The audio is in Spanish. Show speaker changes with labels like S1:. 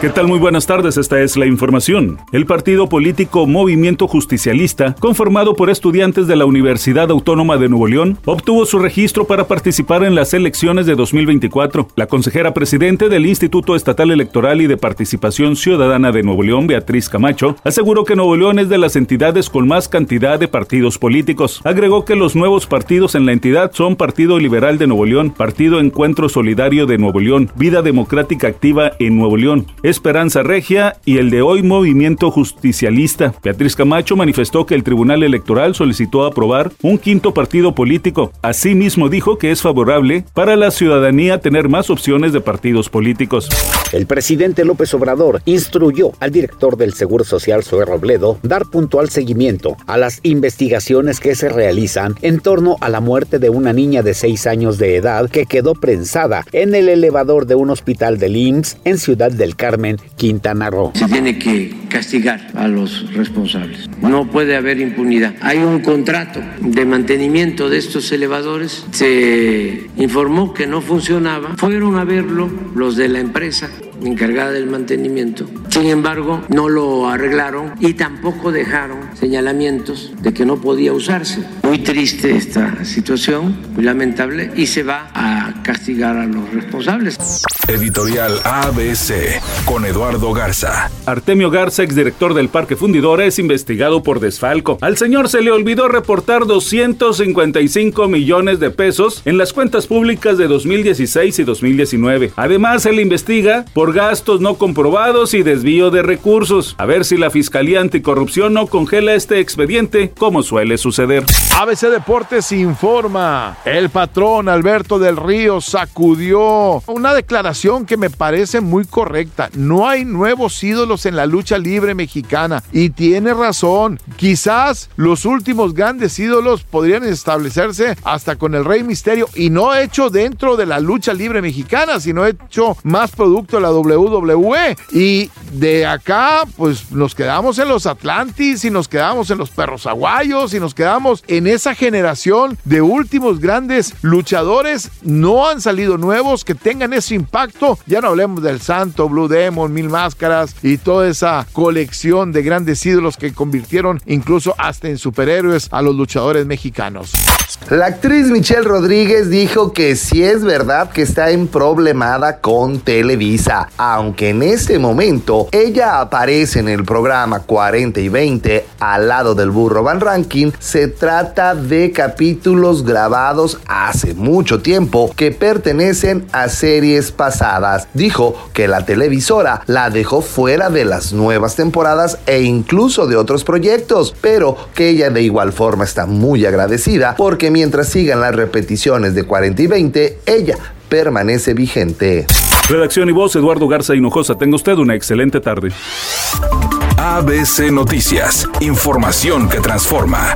S1: ¿Qué tal? Muy buenas tardes, esta es la información. El partido político Movimiento Justicialista, conformado por estudiantes de la Universidad Autónoma de Nuevo León, obtuvo su registro para participar en las elecciones de 2024. La consejera presidente del Instituto Estatal Electoral y de Participación Ciudadana de Nuevo León, Beatriz Camacho, aseguró que Nuevo León es de las entidades con más cantidad de partidos políticos. Agregó que los nuevos partidos en la entidad son Partido Liberal de Nuevo León, Partido Encuentro Solidario de Nuevo León, Vida Democrática Activa en Nuevo León, Esperanza Regia y el de hoy Movimiento Justicialista. Beatriz Camacho manifestó que el Tribunal Electoral solicitó aprobar un quinto partido político. Asimismo dijo que es favorable para la ciudadanía tener más opciones de partidos políticos.
S2: El presidente López Obrador instruyó al director del Seguro Social, Zoe Robledo, dar puntual seguimiento a las investigaciones que se realizan en torno a la muerte de una niña de 6 años de edad que quedó prensada en el elevador de un hospital del IMSS en Ciudad del Carmen Quintana Roo.
S3: Se tiene que castigar a los responsables. No puede haber impunidad. Hay un contrato de mantenimiento de estos elevadores. Se informó que no funcionaba. Fueron a verlo los de la empresa encargada del mantenimiento. Sin embargo, no lo arreglaron y tampoco dejaron señalamientos de que no podía usarse. Muy triste esta situación, muy lamentable, y se va a castigar a los responsables.
S4: Editorial ABC con Eduardo Garza.
S1: Artemio Garza, exdirector del Parque Fundidora, es investigado por desfalco. Al señor se le olvidó reportar 255 millones de pesos en las cuentas públicas de 2016 y 2019. Además, se le investiga por gastos no comprobados y desvío de recursos. A ver si la Fiscalía Anticorrupción no congela este expediente, como suele suceder.
S5: ABC Deportes informa. El patrón Alberto del Río sacudió una declaración que me parece muy correcta. No hay nuevos ídolos en la lucha libre mexicana. Y tiene razón. Quizás los últimos grandes ídolos podrían establecerse hasta con el Rey Misterio y no hecho dentro de la lucha libre mexicana, sino hecho más producto de la WWE. Y de acá, pues nos quedamos en los Atlantis y nos quedamos en los perros aguayos y nos quedamos en esa generación de últimos grandes luchadores. No han salido nuevos que tengan ese impacto. Ya no hablemos del Santo, Blue Demon, Mil Máscaras y toda esa colección de grandes ídolos que convirtieron incluso hasta en superhéroes a los luchadores mexicanos.
S6: La actriz Michelle Rodríguez dijo que sí es verdad que está en problemada con Televisa, aunque en este momento ella aparece en el programa 40 y 20 al lado del burro Van Ranking, se trata de capítulos grabados hace mucho tiempo que pertenecen a series pasadas. Dijo que la televisora la dejó fuera de las nuevas temporadas e incluso de otros proyectos, pero que ella de igual forma está muy agradecida porque mientras sigan las repeticiones de 40 y 20, ella permanece vigente.
S1: Redacción y voz, Eduardo Garza Hinojosa. Tenga usted una excelente tarde.
S4: ABC Noticias, información que transforma.